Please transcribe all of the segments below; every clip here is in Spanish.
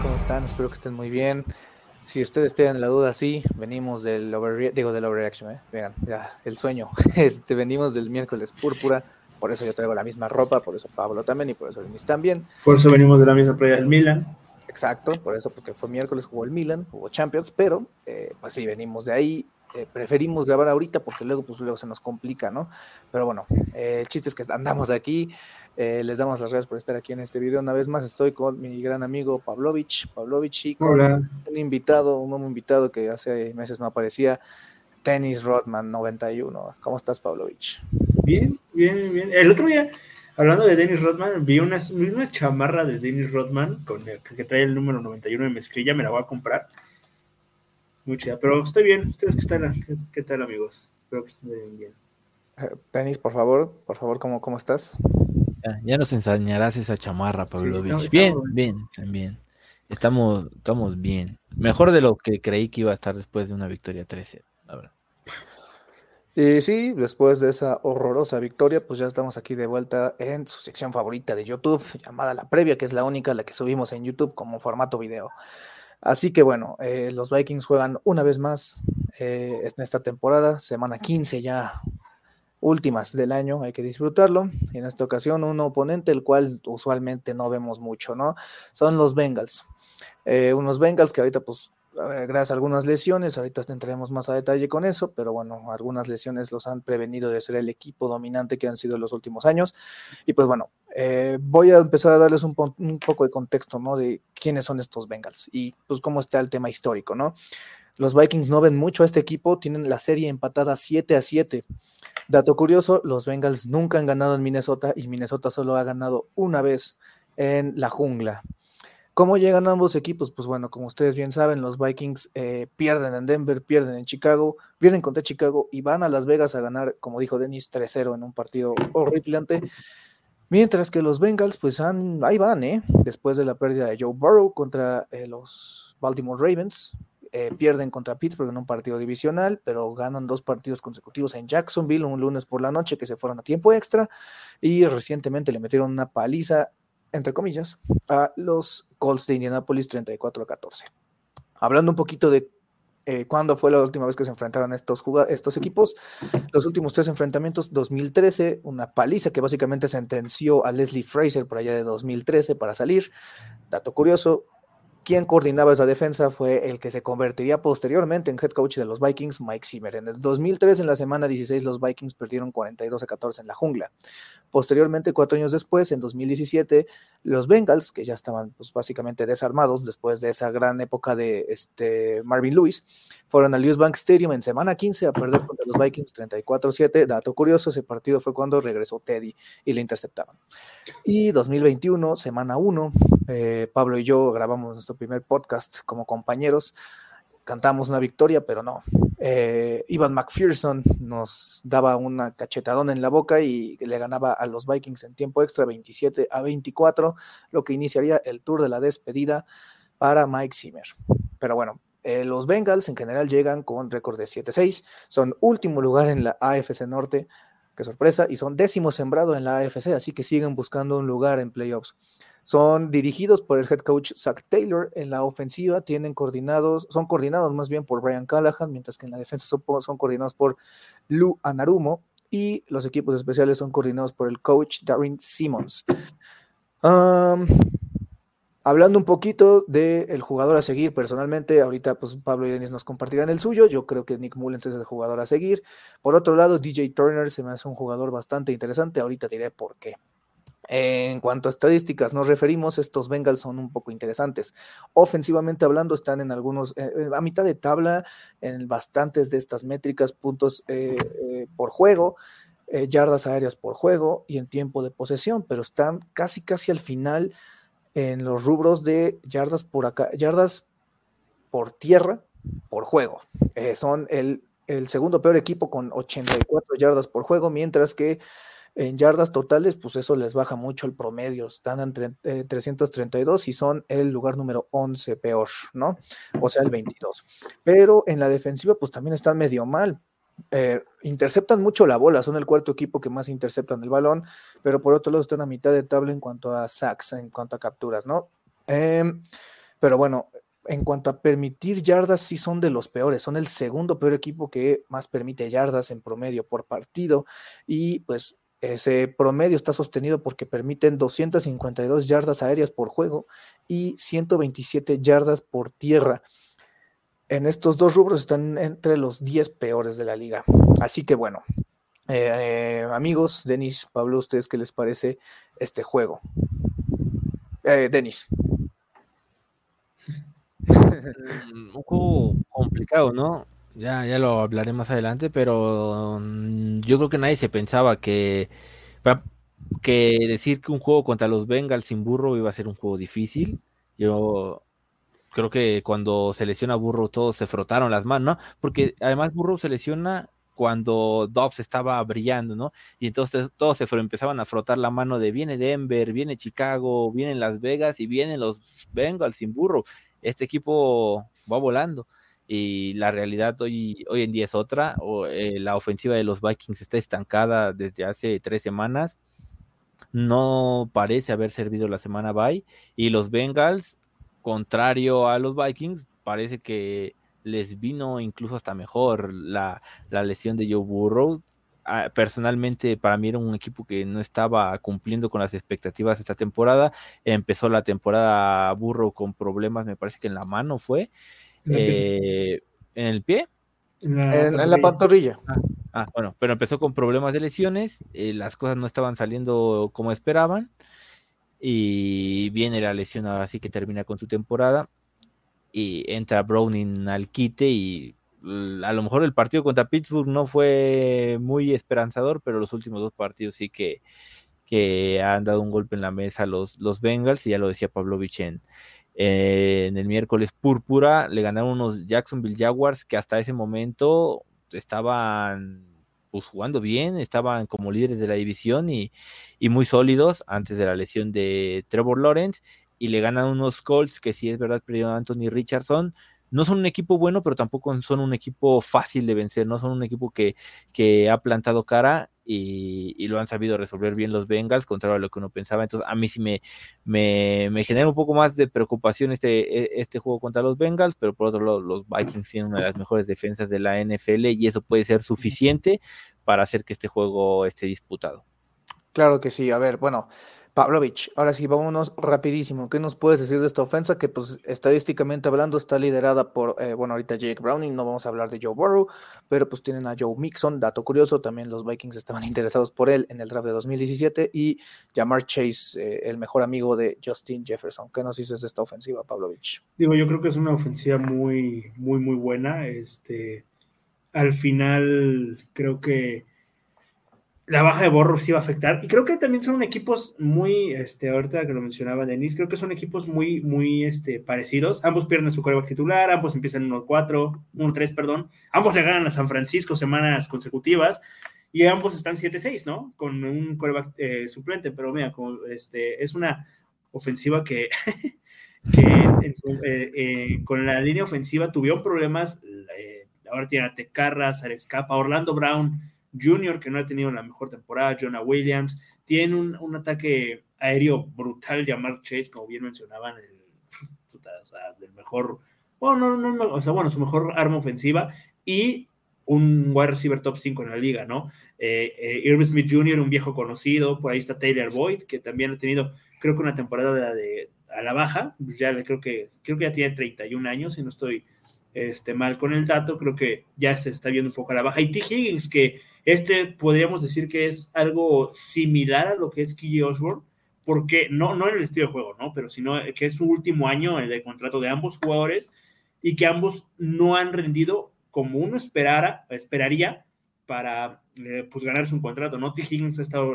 ¿cómo están? Espero que estén muy bien. Si ustedes tienen la duda, sí, venimos del overre- digo del overreaction, ¿eh? Vean, ya, el sueño. Este, venimos del miércoles púrpura, por eso yo traigo la misma ropa, por eso Pablo también y por eso Denis también. Por eso venimos de la misma playa del Milan. Exacto, por eso, porque fue miércoles, jugó el Milan, jugó Champions, pero eh, pues sí, venimos de ahí. Eh, preferimos grabar ahorita porque luego, pues, luego se nos complica, ¿no? Pero bueno, eh, el chiste es que andamos aquí. eh, les damos las gracias por estar aquí en este video. Una vez más estoy con mi gran amigo Pavlovich, Pavlovich y con Hola. un invitado, un nuevo invitado que hace meses no aparecía, Dennis Rodman 91. ¿Cómo estás, Pavlovich? Bien, bien, bien. El otro día, hablando de Dennis Rodman, vi una, vi una chamarra de Dennis Rodman con el, que trae el número 91 de mezclilla, me la voy a comprar. Muy chida, pero estoy bien. ¿Ustedes qué tal, qué, qué tal amigos? Espero que estén bien. Eh, Dennis, por favor, por favor, ¿cómo, cómo estás? Ya, ya nos enseñarás esa chamarra, Pavlovich. estamos- bien, estamos- bien, también. Estamos, estamos bien. Mejor de lo que creí que iba a estar después de una victoria 13, la verdad. Y sí, después de esa horrorosa victoria, pues ya estamos aquí de vuelta en su sección favorita de YouTube, llamada La Previa, que es la única la que subimos en YouTube como formato video. Así que bueno, eh, los Vikings juegan una vez más eh, en esta temporada, semana 15 ya, últimas del año, hay que disfrutarlo. En esta ocasión un oponente el cual usualmente no vemos mucho, ¿no? Son los Bengals. Eh, unos Bengals que ahorita pues gracias a algunas lesiones, ahorita entraremos más a detalle con eso, pero bueno, algunas lesiones los han prevenido de ser el equipo dominante que han sido en los últimos años. Y pues bueno, eh, voy a empezar a darles un, po- un poco de contexto, ¿no? De quiénes son estos Bengals y pues cómo está el tema histórico, ¿no? Los Vikings no ven mucho a este equipo, tienen la serie empatada 7 a 7. Dato curioso, los Bengals nunca han ganado en Minnesota y Minnesota solo ha ganado una vez en la jungla. ¿Cómo llegan ambos equipos? Pues bueno, como ustedes bien saben, los Vikings eh, pierden en Denver, pierden en Chicago, pierden contra Chicago y van a Las Vegas a ganar, como dijo Dennis, 3-0 en un partido horripilante. Mientras que los Bengals, pues han, ahí van, ¿eh? Después de la pérdida de Joe Burrow contra eh, los Baltimore Ravens, eh, pierden contra Pittsburgh en un partido divisional, pero ganan dos partidos consecutivos en Jacksonville, un lunes por la noche que se fueron a tiempo extra y recientemente le metieron una paliza entre comillas, a los Colts de Indianapolis 34 a 14. Hablando un poquito de eh, cuándo fue la última vez que se enfrentaron estos, estos equipos, los últimos tres enfrentamientos, 2013, una paliza que básicamente sentenció a Leslie Fraser por allá de 2013 para salir. Dato curioso, quien coordinaba esa defensa fue el que se convertiría posteriormente en head coach de los Vikings, Mike Zimmer. En el 2003, en la semana 16, los Vikings perdieron 42 a 14 en la jungla. Posteriormente, cuatro años después, en 2017, los Bengals, que ya estaban pues, básicamente desarmados después de esa gran época de este, Marvin Lewis, fueron al US Bank Stadium en semana 15 a perder contra los Vikings 34-7. Dato curioso, ese partido fue cuando regresó Teddy y le interceptaron. Y 2021, semana 1, eh, Pablo y yo grabamos nuestro primer podcast como compañeros. Cantamos una victoria, pero no. Eh, Ivan McPherson nos daba una cachetadona en la boca y le ganaba a los Vikings en tiempo extra 27 a 24, lo que iniciaría el tour de la despedida para Mike Zimmer. Pero bueno, eh, los Bengals en general llegan con récord de 7-6, son último lugar en la AFC Norte, qué sorpresa, y son décimo sembrado en la AFC, así que siguen buscando un lugar en playoffs. Son dirigidos por el head coach Zach Taylor en la ofensiva, tienen coordinados, son coordinados más bien por Brian Callahan, mientras que en la defensa son, coordinados por Lou Anarumo y los equipos especiales son coordinados por el coach Darren Simmons. Hablando un poquito del jugador a seguir, personalmente, ahorita pues Pablo y Denis nos compartirán el suyo, yo creo que Nick Mullens es el jugador a seguir. Por otro lado, DJ Turner se me hace un jugador bastante interesante, ahorita diré por qué. En cuanto a estadísticas nos referimos, estos Bengals son un poco interesantes. Ofensivamente hablando, están en algunos, eh, a mitad de tabla, en bastantes de estas métricas, puntos eh, eh, por juego, yardas aéreas por juego y en tiempo de posesión, pero están casi, casi al final en los rubros de yardas por acá, yardas por tierra por juego. son el segundo peor equipo con 84 yardas por juego, mientras que en yardas totales, pues eso les baja mucho el promedio. Están en 332 eh, y son el lugar número 11 peor, ¿no? O sea, el 22. Pero en la defensiva, pues también están medio mal. Eh, interceptan mucho la bola, son el cuarto equipo que más interceptan el balón, pero por otro lado están a mitad de tabla en cuanto a sacks, en cuanto a capturas, ¿no? Em, pero bueno, en cuanto a permitir yardas, sí son de los peores. Son el segundo peor equipo que más permite yardas en promedio por partido. Y pues ese promedio está sostenido porque permiten 252 yardas aéreas por juego y 127 yardas por tierra. En estos dos rubros están entre los 10 peores de la liga. Así que bueno, eh, amigos, Denis, Pablo, ¿ustedes qué les parece este juego? Eh, Denis. Un juego complicado, ¿no? Ya, ya lo hablaré más adelante, pero mm, yo creo que nadie se pensaba que, que decir que un juego contra los Bengals sin burro iba a ser un juego difícil. Yo creo que cuando se lesiona Burro todos se frotaron las manos, ¿no? Porque además Burro se lesiona cuando Dobbs estaba brillando, ¿no? Y entonces todos se empezaban a frotar la mano de viene Denver, viene Chicago, vienen Las Vegas y vienen los Bengals sin burro. Este equipo va volando y la realidad hoy, hoy en día es otra. O, eh, la ofensiva de los Vikings está estancada desde hace tres semanas. No parece haber servido la semana bye. Y los Bengals, contrario a los Vikings, parece que les vino incluso hasta mejor la, la lesión de Joe Burrow. Ah, personalmente, para mí era un equipo que no estaba cumpliendo con las expectativas esta temporada. Empezó la temporada Burrow con problemas, me parece que en la mano fue. Eh, ¿En el pie? En la, pantorrilla. Ah, ah, bueno, pero empezó con problemas de lesiones, eh, las cosas no estaban saliendo como esperaban y viene la lesión ahora sí que termina con su temporada y entra Browning al quite y a lo mejor el partido contra Pittsburgh no fue muy esperanzador, pero los últimos dos partidos sí que, que han dado un golpe en la mesa los, los Bengals y ya lo decía Pavlovich en, eh, en el miércoles púrpura le ganaron unos Jacksonville Jaguars que hasta ese momento estaban pues, jugando bien, estaban como líderes de la división y, muy sólidos antes de la lesión de Trevor Lawrence y le ganan unos Colts que si es verdad perdió Anthony Richardson, no son un equipo bueno, pero tampoco son un equipo fácil de vencer, no son un equipo que ha plantado cara y, lo han sabido resolver bien los Bengals, contrario a lo que uno pensaba. Entonces, a mí sí me, me, genera un poco más de preocupación este, e, este juego contra los Bengals, pero por otro lado, los Vikings tienen una de las mejores defensas de la NFL y eso puede ser suficiente para hacer que este juego esté disputado. Claro que sí. A ver, bueno, Pavlovich, ahora sí, vámonos rapidísimo. ¿Qué nos puedes decir de esta ofensa que, pues, estadísticamente hablando, está liderada por, eh, bueno, ahorita Jake Browning, no vamos a hablar de Joe Burrow, pero pues tienen a Joe Mixon, dato curioso, también los Vikings estaban interesados por él en el draft de 2017 y Jamar Chase, eh, el mejor amigo de Justin Jefferson. ¿Qué nos dices de esta ofensiva, Pavlovich? Digo, yo creo que es una ofensiva muy, muy, muy buena. Este, al final, creo que la baja de Borro sí va a afectar. Y creo que también son equipos muy, este, ahorita que lo mencionaba Denis, creo que son equipos muy, muy este, parecidos. Ambos pierden su coreback titular, ambos empiezan 1-4, 1-3, perdón. Ambos le ganan a San Francisco semanas consecutivas y ambos están 7-6, ¿no? Con un coreback eh, suplente, pero mira, este, es una ofensiva que, eh, eh, con la línea ofensiva tuvieron problemas. ahora tiene a Tecarra, Escapa, Orlando Brown Junior, que no ha tenido la mejor temporada, Jonah Williams, tiene un, ataque aéreo brutal, llamar Chase, como bien mencionaban, el, del mejor, bueno, no, no, o sea, bueno, su mejor arma ofensiva y un wide receiver top 5 en la liga, ¿no? Eh, eh, Irving Smith Jr., un viejo conocido, por ahí está Taylor Boyd, que también ha tenido, creo que una temporada de, a la baja, ya le creo que, creo que ya tiene 31 años, y no estoy este, mal con el dato, creo que ya se está viendo un poco a la baja. Y T. Higgins, que este podríamos decir que es algo similar a lo que es Key Osborne, porque no, no en el estilo de juego, ¿no? Pero sino que es su último año el de contrato de ambos jugadores y que ambos no han rendido como uno esperara, esperaría para eh, pues ganarse un contrato, ¿no? T. Higgins ha estado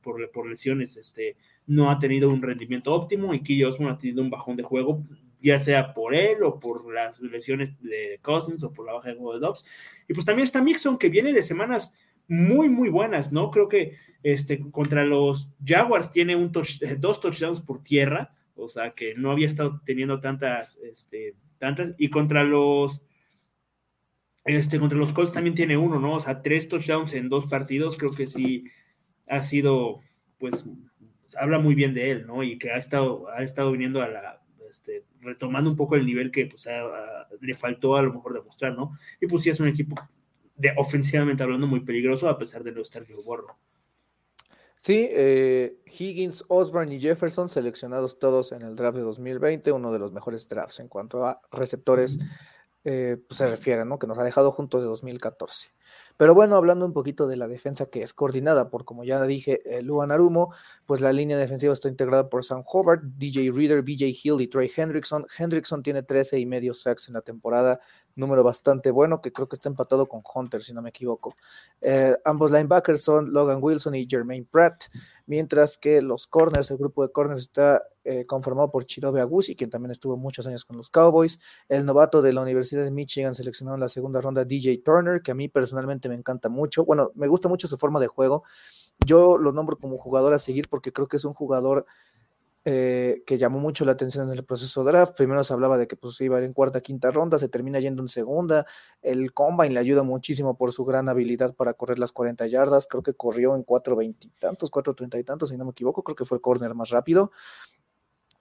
por, por, lesiones, este, no ha tenido un rendimiento óptimo y Key Osborne ha tenido un bajón de juego, ya sea por él o por las lesiones de Cousins o por la baja de juego de Dobbs. Y pues también está Mixon, que viene de semanas muy, muy buenas, ¿no? Creo que este, contra los Jaguars tiene un eh, dos touchdowns por tierra, o sea que no había estado teniendo tantas, este, tantas, y contra los este, contra los Colts también tiene uno, ¿no? O sea, tres touchdowns en dos partidos, creo que sí ha sido, pues, habla muy bien de él, ¿no? Y que ha estado, ha estado viniendo a la, este, retomando un poco el nivel que pues, le faltó a lo mejor demostrar, ¿no? Y pues sí es un equipo de ofensivamente hablando muy peligroso a pesar de no estar Joe Borro. Sí, eh, Higgins, Osborne y Jefferson seleccionados todos en el draft de 2020, uno de los mejores drafts en cuanto a receptores eh, pues, se refiere, ¿no? Que nos ha dejado juntos de 2014. Pero bueno, hablando un poquito de la defensa que es coordinada por, como ya dije, eh, Luan Arumo, pues la línea defensiva está integrada por Sam Hobart, DJ Reader, BJ Hill y Trey Hendrickson. Hendrickson tiene 13 y medio sacks en la temporada, número bastante bueno, que creo que está empatado con Hunter, si no me equivoco. Eh, ambos linebackers son Logan Wilson y Jermaine Pratt, mientras que los corners, el grupo de corners está eh, conformado por Chidobe Agusi, quien también estuvo muchos años con los Cowboys, el novato de la Universidad de Michigan seleccionado en la segunda ronda, DJ Turner, que a mí personalmente me encanta mucho, bueno, me gusta mucho su forma de juego, yo lo nombro como jugador a seguir porque creo que es un jugador eh, que llamó mucho la atención en el proceso draft. Primero se hablaba de que pues, iba en cuarta, quinta ronda, se termina yendo en segunda. El combine le ayuda muchísimo por su gran habilidad para correr las 40 yardas. Creo que corrió en 4.20 y tantos, 4.30 y tantos, si no me equivoco. Creo que fue el corner más rápido.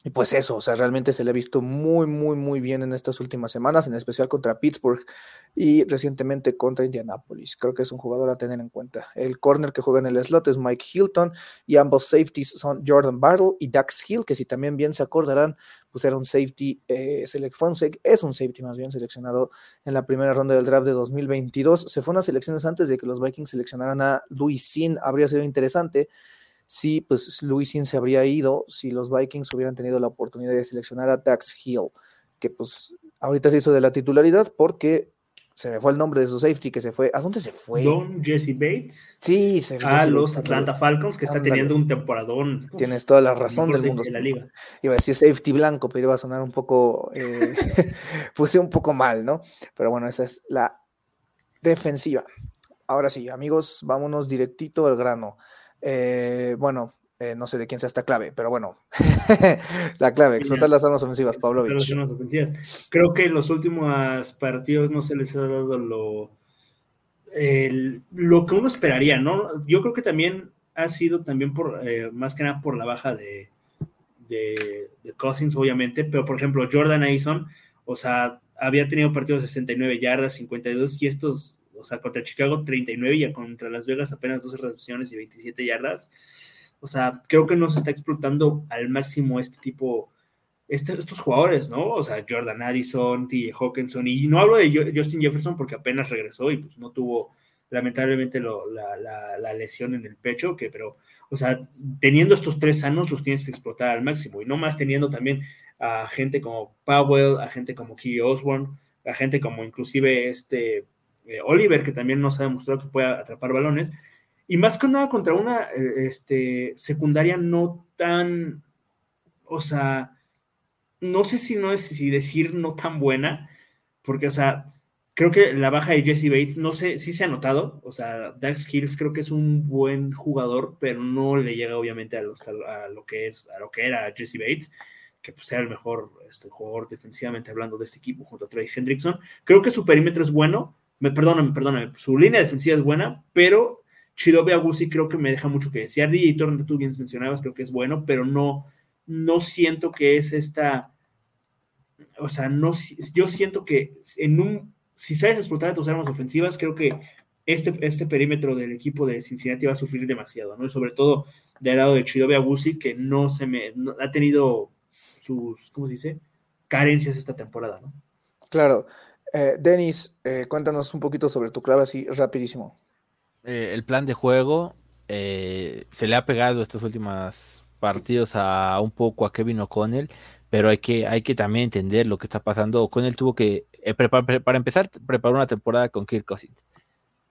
Y pues eso, o sea, realmente se le ha visto muy, muy, muy bien en estas últimas semanas, en especial contra Pittsburgh y recientemente contra Indianapolis. Creo que es un jugador a tener en cuenta. El corner que juega en el slot es Mike Hilton y ambos safeties son Jordan Battle y Dax Hill, que si también bien se acordarán, pues era un safety, eh, fue es un safety más bien seleccionado en la primera ronda del draft de 2022. Se fue unas elecciones antes de que los Vikings seleccionaran a Louis Sin, habría sido interesante si pues Luisin se habría ido si los Vikings hubieran tenido la oportunidad de seleccionar a Dax Hill, que pues ahorita se hizo de la titularidad porque se me fue el nombre de su safety que se fue. ¿A dónde se fue? Don Jesse Bates. Sí, se A los Atlanta Falcons, que está teniendo un temporadón. Tienes toda la razón del mundo. la liga. Iba a decir safety blanco, pero iba a sonar un poco, eh, puse un poco mal, ¿no? Pero bueno, esa es la defensiva. Ahora sí, amigos, vámonos directito al grano. Eh, bueno, eh, no sé de quién sea esta clave, pero bueno, la clave, explotar las armas ofensivas, Pablo. Creo que en los últimos partidos no se les ha dado lo, lo que uno esperaría, ¿no? Yo creo que también ha sido también por, eh, más que nada por la baja de, de, de, Cousins, obviamente, pero por ejemplo, Jordan Aison, o sea, había tenido partidos de 69 yardas, 52, y estos o sea, contra Chicago 39 y contra Las Vegas apenas 12 reducciones y 27 yardas. O sea, creo que no se está explotando al máximo este tipo, este, estos jugadores, ¿no? O sea, Jordan Addison, T. Hawkinson, y no hablo de Justin Jefferson porque apenas regresó y pues no tuvo lamentablemente la, lesión en el pecho, que pero, o sea, teniendo estos tres sanos los tienes que explotar al máximo y no más teniendo también a gente como Powell, a gente como Key Osborne, a gente como inclusive este eh, Oliver, que también nos ha demostrado que puede atrapar balones, y más que nada contra una eh, este, secundaria no tan, o sea, no sé si no es si decir no tan buena, porque, o sea, creo que la baja de Jesse Bates, no sé si se ha notado, o sea, Dax Hills creo que es un buen jugador, pero no le llega obviamente a, a lo que es, a lo que era Jesse Bates que pues, sea el mejor este, jugador defensivamente hablando de este equipo junto a Trey Hendrickson. Creo que su perímetro es bueno, me, perdóname, perdóname, su línea defensiva es buena, pero Chidobe Agusi creo que me deja mucho que desear. DJ Turner, tú bien mencionabas, creo que es bueno, pero no, no siento que es esta, o sea, no, yo siento que en un, si sabes explotar tus armas ofensivas, creo que este, este perímetro del equipo de Cincinnati va a sufrir demasiado, ¿no? Sobre todo del lado de Chidobe Agusi, que no se me, ha tenido sus, ¿cómo se dice? Carencias esta temporada, ¿no? Claro. Eh, Denis, eh, cuéntanos un poquito sobre tu clave así rapidísimo. Eh, el plan de juego eh, se le ha pegado estos últimos partidos a un poco a Kevin O'Connell, pero hay que, hay que también entender lo que está pasando. O'Connell tuvo que, eh, prepar- pre- para empezar, preparó una temporada con Kirk Cousins.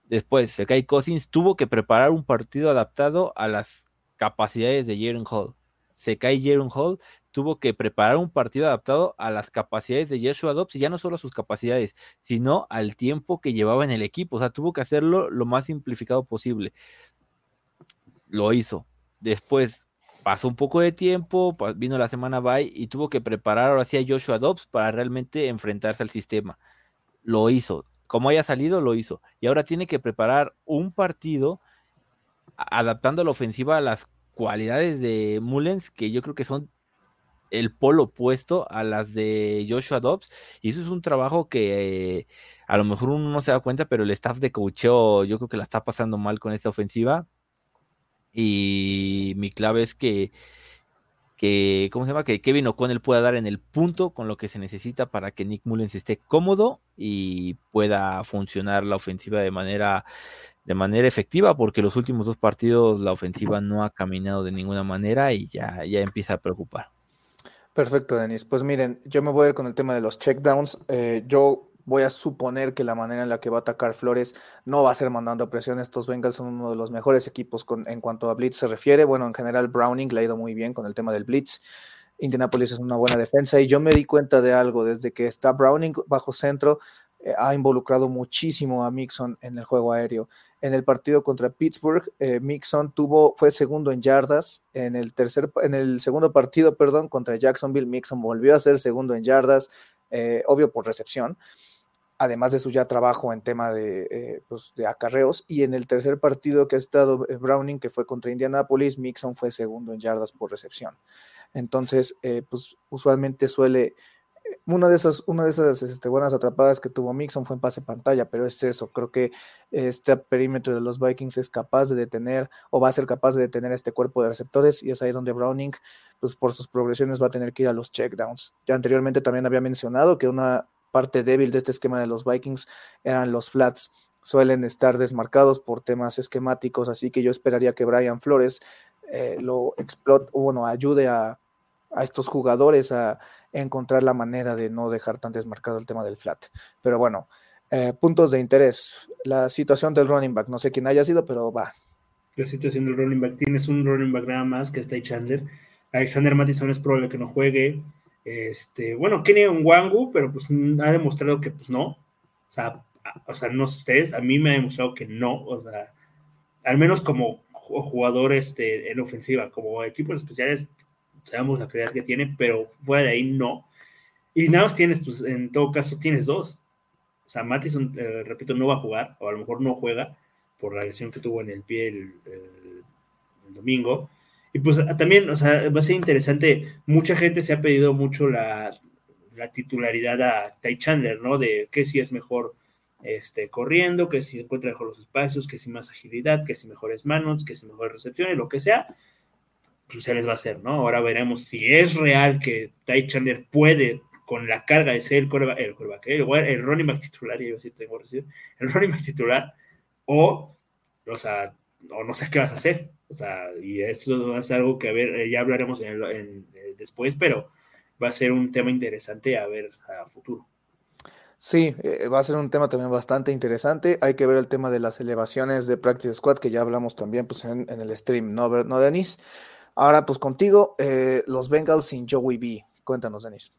Después se cae Cousins, tuvo que preparar un partido adaptado a las capacidades de Jaren Hall. Se cae Jaren Hall, tuvo que preparar un partido adaptado a las capacidades de Joshua Dobbs y ya no solo a sus capacidades, sino al tiempo que llevaba en el equipo. O sea, tuvo que hacerlo lo más simplificado posible. Lo hizo. Después pasó un poco de tiempo, vino la semana bye y tuvo que preparar ahora sí a Joshua Dobbs para realmente enfrentarse al sistema. Lo hizo. Como haya salido, lo hizo. Y ahora tiene que preparar un partido adaptando la ofensiva a las cualidades de Mullens, que yo creo que son el polo opuesto a las de Joshua Dobbs. Y eso es un trabajo que a lo mejor uno no se da cuenta, pero el staff de coacheo yo creo que la está pasando mal con esta ofensiva. Y mi clave es que, que ¿cómo se llama? Que Kevin O'Connell pueda dar en el punto con lo que se necesita para que Nick Mullens esté cómodo y pueda funcionar la ofensiva de manera de manera efectiva, porque los últimos dos partidos la ofensiva no ha caminado de ninguna manera y ya, ya empieza a preocupar. Perfecto, Denis. Pues miren, yo me voy a ir con el tema de los checkdowns. Eh, yo voy a suponer que la manera en la que va a atacar Flores no va a ser mandando presión. Estos Bengals son uno de los mejores equipos en cuanto a blitz se refiere. Bueno, en general Browning le ha ido muy bien con el tema del blitz. Indianapolis es una buena defensa y yo me di cuenta de algo desde que está Browning bajo centro. Eh, ha involucrado muchísimo a Mixon en el juego aéreo. En el partido contra Pittsburgh, eh, Mixon tuvo, fue segundo en yardas. En el tercer, en el segundo partido, perdón, contra Jacksonville, Mixon volvió a ser segundo en yardas, eh, obvio por recepción, además de su ya trabajo en tema de, pues, de acarreos. Y en el tercer partido que ha estado Browning, que fue contra Indianapolis, Mixon fue segundo en yardas por recepción. Entonces, pues usualmente suele una de esas, una de esas este, buenas atrapadas que tuvo Mixon fue en pase pantalla, pero es eso, creo que este perímetro de los Vikings es capaz de detener o va a ser capaz de detener este cuerpo de receptores y es ahí donde Browning, pues por sus progresiones va a tener que ir a los checkdowns. Ya anteriormente también había mencionado que una parte débil de este esquema de los Vikings eran los flats, suelen estar desmarcados por temas esquemáticos, así que yo esperaría que Brian Flores eh, lo explote, bueno, ayude a, a estos jugadores a encontrar la manera de no dejar tan desmarcado el tema del flat. Pero bueno, eh, puntos de interés. La situación del running back, no sé quién haya sido, pero va. La situación del running back, tienes un running back nada más que está Chandler. Alexander Mattison es probable que no juegue. Este, bueno, Kenny Wangu, pero pues ha demostrado que pues no. O sea, o sea, no ustedes, a mí me ha demostrado que no. O sea, al menos como jugador este, en ofensiva, como equipos especiales, sabemos la calidad que tiene, pero fuera de ahí no. Y nada más tienes, pues en todo caso tienes dos. O sea, Mattison, eh, repito, no va a jugar, o a lo mejor no juega por la lesión que tuvo en el pie el, domingo. Y pues también, o sea, va a ser interesante. Mucha gente se ha pedido mucho la, la titularidad a Ty Chandler, ¿no? De que si es mejor este, corriendo, que si encuentra mejor los espacios, que si más agilidad, que si mejores manos, que si mejores recepciones, lo que sea pues se les va a hacer, ¿no? Ahora veremos si es real que Ty Chandler puede, con la carga de ser el coreback, el, coreback, el, el running back titular, yo sí tengo decir, el running back titular, o, o sea, o no sé qué vas a hacer, o sea, y eso ser algo que a ver, ya hablaremos en, en, en, después, pero va a ser un tema interesante a ver a futuro. Sí, eh, va a ser un tema también bastante interesante. Hay que ver el tema de las elevaciones de Practice Squad, que ya hablamos también pues, en, en el stream, ¿no, ¿no Denis? Ahora, pues contigo, eh, los Bengals sin Joey B. Cuéntanos, Denis.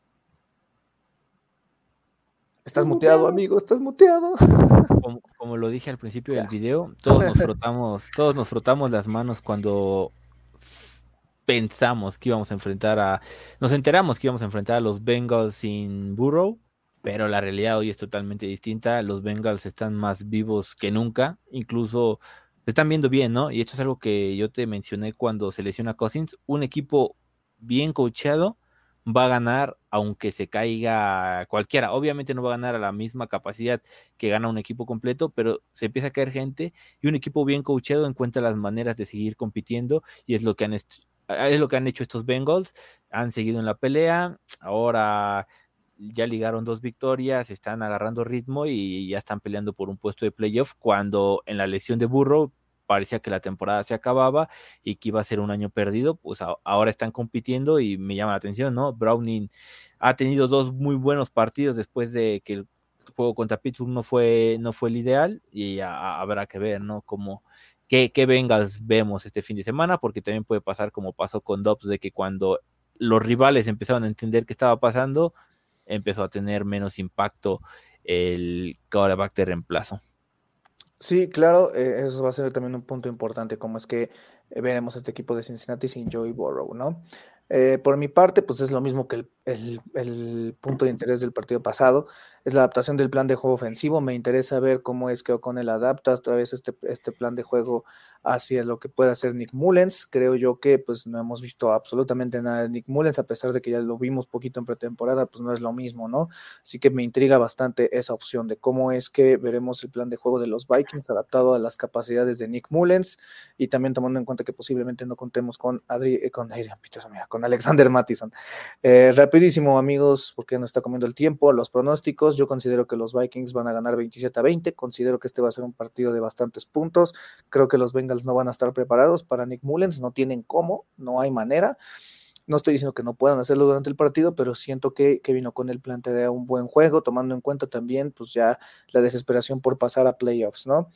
Estás muteado, amigo, estás muteado. Como, como, lo dije al principio del video, todos nos frotamos, todos nos frotamos las manos cuando pensamos que íbamos a enfrentar a, nos enteramos que íbamos a enfrentar a los Bengals sin Burrow, pero la realidad hoy es totalmente distinta. Los Bengals están más vivos que nunca, incluso se están viendo bien, ¿no? Y esto es algo que yo te mencioné cuando se lesiona Cousins. Un equipo bien coachado va a ganar aunque se caiga cualquiera. Obviamente no va a ganar a la misma capacidad que gana un equipo completo, pero se empieza a caer gente y un equipo bien coachado encuentra las maneras de seguir compitiendo y es lo que han es lo que han hecho estos Bengals, han seguido en la pelea, ahora ya ligaron dos victorias, están agarrando ritmo y ya están peleando por un puesto de playoff cuando en la lesión de Burrow parecía que la temporada se acababa y que iba a ser un año perdido, pues ahora están compitiendo y me llama la atención, ¿no? Browning ha tenido dos muy buenos partidos después de que el juego contra Pittsburgh no fue, no fue el ideal y habrá que ver, ¿no? Como qué, qué Bengals vemos este fin de semana, porque también puede pasar como pasó con Dobbs, de que cuando los rivales empezaron a entender qué estaba pasando, empezó a tener menos impacto el quarterback de reemplazo. Sí, claro, eh, eso va a ser también un punto importante, como es que eh, veremos este equipo de Cincinnati sin Joey Burrow, ¿no? Eh, por mi parte, pues es lo mismo que el, el, punto de interés del partido pasado, es la adaptación del plan de juego ofensivo. Me interesa ver cómo es que O'Connell adapta otra vez este, este plan de juego hacia lo que puede hacer Nick Mullens. Creo yo que pues no hemos visto absolutamente nada de Nick Mullens, a pesar de que ya lo vimos poquito en pretemporada, pues no es lo mismo, ¿no? Así que me intriga bastante esa opción de cómo es que veremos el plan de juego de los Vikings adaptado a las capacidades de Nick Mullens y también tomando en cuenta que posiblemente no contemos con Adri, eh, con Adrian Peterson, mira, con Alexander Mattison. Eh, rapidísimo, amigos, porque no está comiendo el tiempo. Los pronósticos, yo considero que los Vikings van a ganar 27 a 20. Considero que este va a ser un partido de bastantes puntos. Creo que los Bengals no van a estar preparados para Nick Mullens, no tienen cómo, no hay manera. No estoy diciendo que no puedan hacerlo durante el partido, pero siento que, vino con el plantea un buen juego, tomando en cuenta también, pues ya la desesperación por pasar a playoffs, ¿no?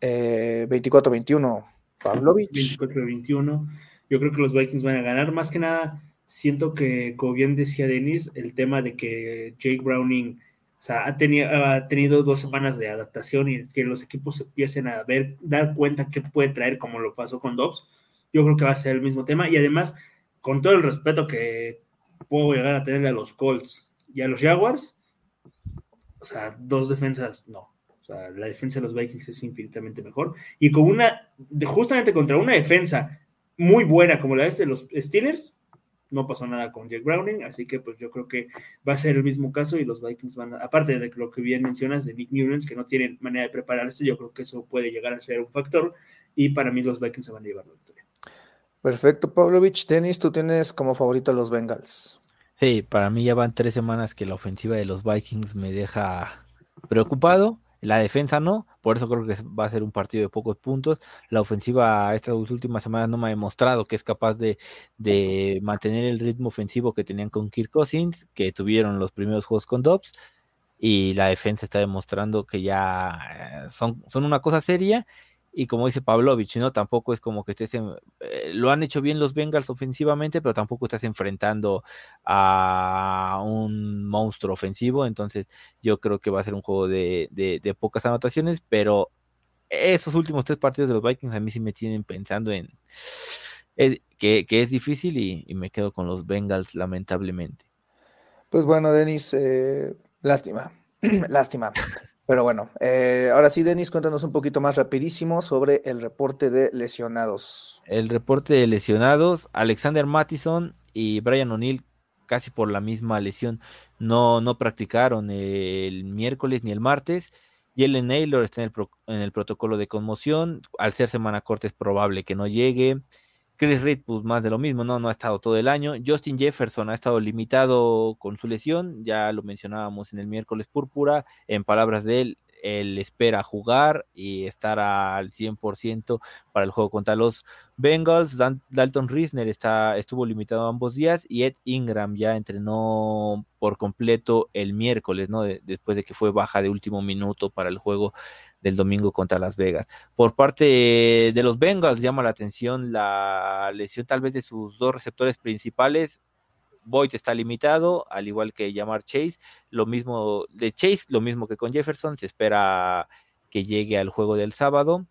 Eh, 24-21, Pavlovich. 24-21 yo creo que los Vikings van a ganar. Más que nada, siento que, como bien decía Denis, el tema de que Jake Browning ha, tenido, dos semanas de adaptación y que los equipos empiecen a ver, dar cuenta qué puede traer, como lo pasó con Dobbs. Yo creo que va a ser el mismo tema. Y además, con todo el respeto que puedo llegar a tenerle a los Colts y a los Jaguars, o sea, dos defensas, no. O sea, la defensa de los Vikings es infinitamente mejor. Y con una, justamente contra una defensa muy buena como la de los Steelers. No pasó nada con Jack Browning, así que pues yo creo que va a ser el mismo caso y los Vikings van a, aparte de lo que bien mencionas de Nick Newlands, que no tienen manera de prepararse, yo creo que eso puede llegar a ser un factor y para mí los Vikings se van a llevar la victoria. Perfecto, Pavlovich. Tenis, tú tienes como favorito a los Bengals. Sí, para mí ya van tres semanas que la ofensiva de los Vikings me deja preocupado. La defensa no, por eso creo que va a ser un partido de pocos puntos. La ofensiva estas últimas semanas no me ha demostrado que es capaz de, mantener el ritmo ofensivo que tenían con Kirk Cousins, que tuvieron los primeros juegos con Dobbs. Y la defensa está demostrando que ya eh, son, son una cosa seria y como dice Pavlovich, ¿no? Tampoco es como que estés en, eh, lo han hecho bien los Bengals ofensivamente, pero tampoco estás enfrentando a un monstruo ofensivo, entonces yo creo que va a ser un juego de, de, pocas anotaciones, pero esos últimos tres partidos de los Vikings a mí sí me tienen pensando en que, es difícil y, me quedo con los Bengals lamentablemente. Pues bueno, Denis, eh, lástima, lástima. Pero bueno, eh, ahora sí, Denis, cuéntanos un poquito más rapidísimo sobre el reporte de lesionados. El reporte de lesionados, Alexander Mattison y Brian O'Neill, casi por la misma lesión, no, no practicaron el miércoles ni el martes. Y el Naylor está en el, en el protocolo de conmoción. Al ser semana corta es probable que no llegue. Chris Reed, pues más de lo mismo, ¿no? No ha estado todo el año. Justin Jefferson ha estado limitado con su lesión, ya lo mencionábamos en el miércoles púrpura. En palabras de él, él espera jugar y estar al 100% para el juego contra los Bengals. Dalton Risner está, estuvo limitado ambos días y Ed Ingram ya entrenó por completo el miércoles, ¿no? después de que fue baja de último minuto para el juego del domingo contra Las Vegas. Por parte de los Bengals llama la atención la lesión tal vez de sus dos receptores principales. Boyd está limitado, al igual que llamar Chase. Lo mismo de Chase, lo mismo que con Jefferson. Se espera que llegue al juego del sábado.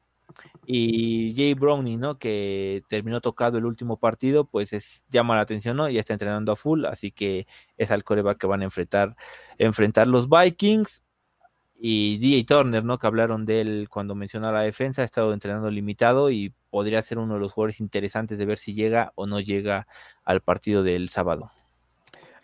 Y Jay Browning, ¿no? Que terminó tocado el último partido, pues es, llama la atención, ¿no? Ya está entrenando a full, así que es al coreback que van a enfrentar, enfrentar los Vikings. Y DJ Turner, ¿no? Que hablaron de él cuando mencionó la defensa, ha estado entrenando limitado y podría ser uno de los jugadores interesantes de ver si llega o no llega al partido del sábado.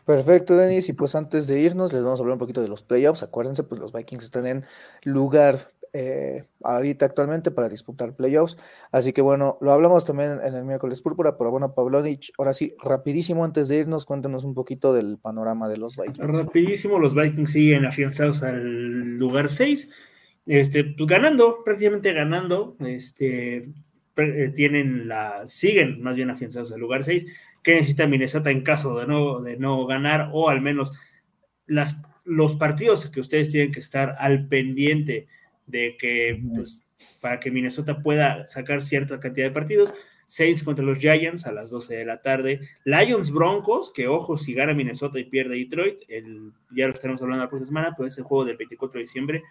Perfecto, Denis. Y pues antes de irnos, les vamos a hablar un poquito de los playoffs. Acuérdense, pues los Vikings están en lugar eh, ahorita actualmente para disputar playoffs. Así que bueno, lo hablamos también en el miércoles púrpura, pero bueno, Pavlovich, ahora sí, rapidísimo antes de irnos, cuéntanos un poquito del panorama de los Vikings. Rapidísimo, los Vikings siguen afianzados al lugar 6, este, pues ganando, prácticamente ganando, este, eh, tienen la, siguen más bien afianzados al lugar 6, que necesita Minnesota en caso de no, de no ganar, o al menos las, los partidos que ustedes tienen que estar al pendiente de que, pues, para que Minnesota pueda sacar cierta cantidad de partidos. Saints contra los Giants a las 12 de la tarde. Lions Broncos, que ojo, si gana Minnesota y pierde Detroit, el, ya lo estaremos hablando la próxima semana, pues ese juego del 24 de diciembre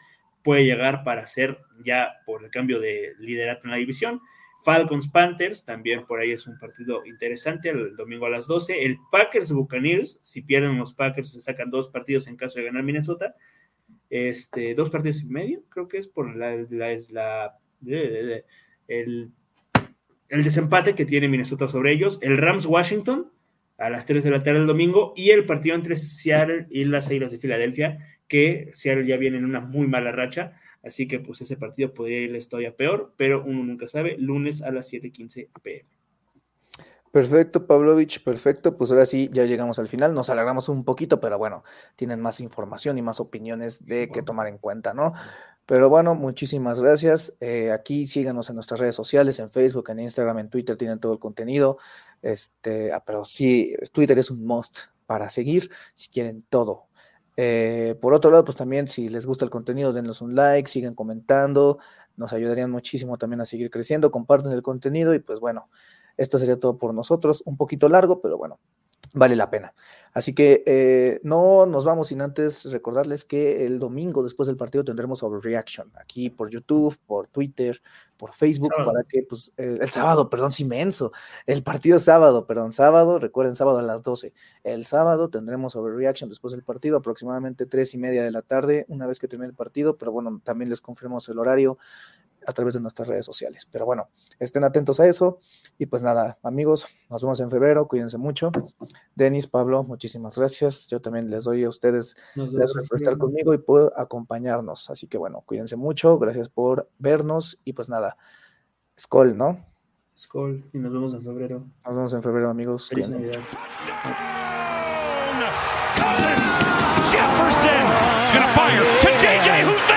puede llegar para ser ya por el cambio de liderato en la división. Falcons Panthers, también por ahí es un partido interesante, el domingo a las 12. El Packers Buccaneers, si pierden los Packers, le sacan dos partidos en caso de ganar Minnesota este, dos partidos y medio, creo que es por la, la, el, desempate que tiene Minnesota sobre ellos, el Rams Washington a las 3 de la tarde del domingo y el partido entre Seattle y las Águilas de Filadelfia, que Seattle ya viene en una muy mala racha, así que pues ese partido podría irles todavía peor, pero uno nunca sabe, lunes a las 7:15 pm. Perfecto, Pavlovich, perfecto. Pues ahora sí, ya llegamos al final. Nos alargamos un poquito, pero bueno, tienen más información y más opiniones de que tomar en cuenta, ¿no? Pero bueno, muchísimas gracias. Eh, aquí síganos en nuestras redes sociales, en Facebook, en Instagram, en Twitter, tienen todo el contenido. Este, ah, pero sí, Twitter es un must para seguir si quieren todo. Eh, por otro lado, pues también si les gusta el contenido, denos un like, sigan comentando, nos ayudarían muchísimo también a seguir creciendo, comparten el contenido y pues bueno, esto sería todo por nosotros, un poquito largo, pero bueno, vale la pena. Así que eh, no nos vamos sin antes recordarles que el domingo después del partido tendremos Overreaction aquí por YouTube, por Twitter, por Facebook, para que, pues, el sábado, perdón, es inmenso, el partido sábado, perdón, sábado, recuerden, sábado a las 12. El sábado tendremos Overreaction después del partido, aproximadamente tres y media de la tarde, una vez que termine el partido, pero bueno, también les confirmamos el horario a través de nuestras redes sociales. Pero bueno, estén atentos a eso. Y pues nada, amigos, nos vemos en febrero. Cuídense mucho. Denis, Pablo, muchísimas gracias. Yo también les doy a ustedes gracias por estar conmigo y por acompañarnos. Así que bueno, cuídense mucho. Gracias por vernos. Y pues nada, Skol, ¿no? Skol. Y nos vemos en febrero. Nos vemos en febrero, amigos. Jefferson is going to fire to JJ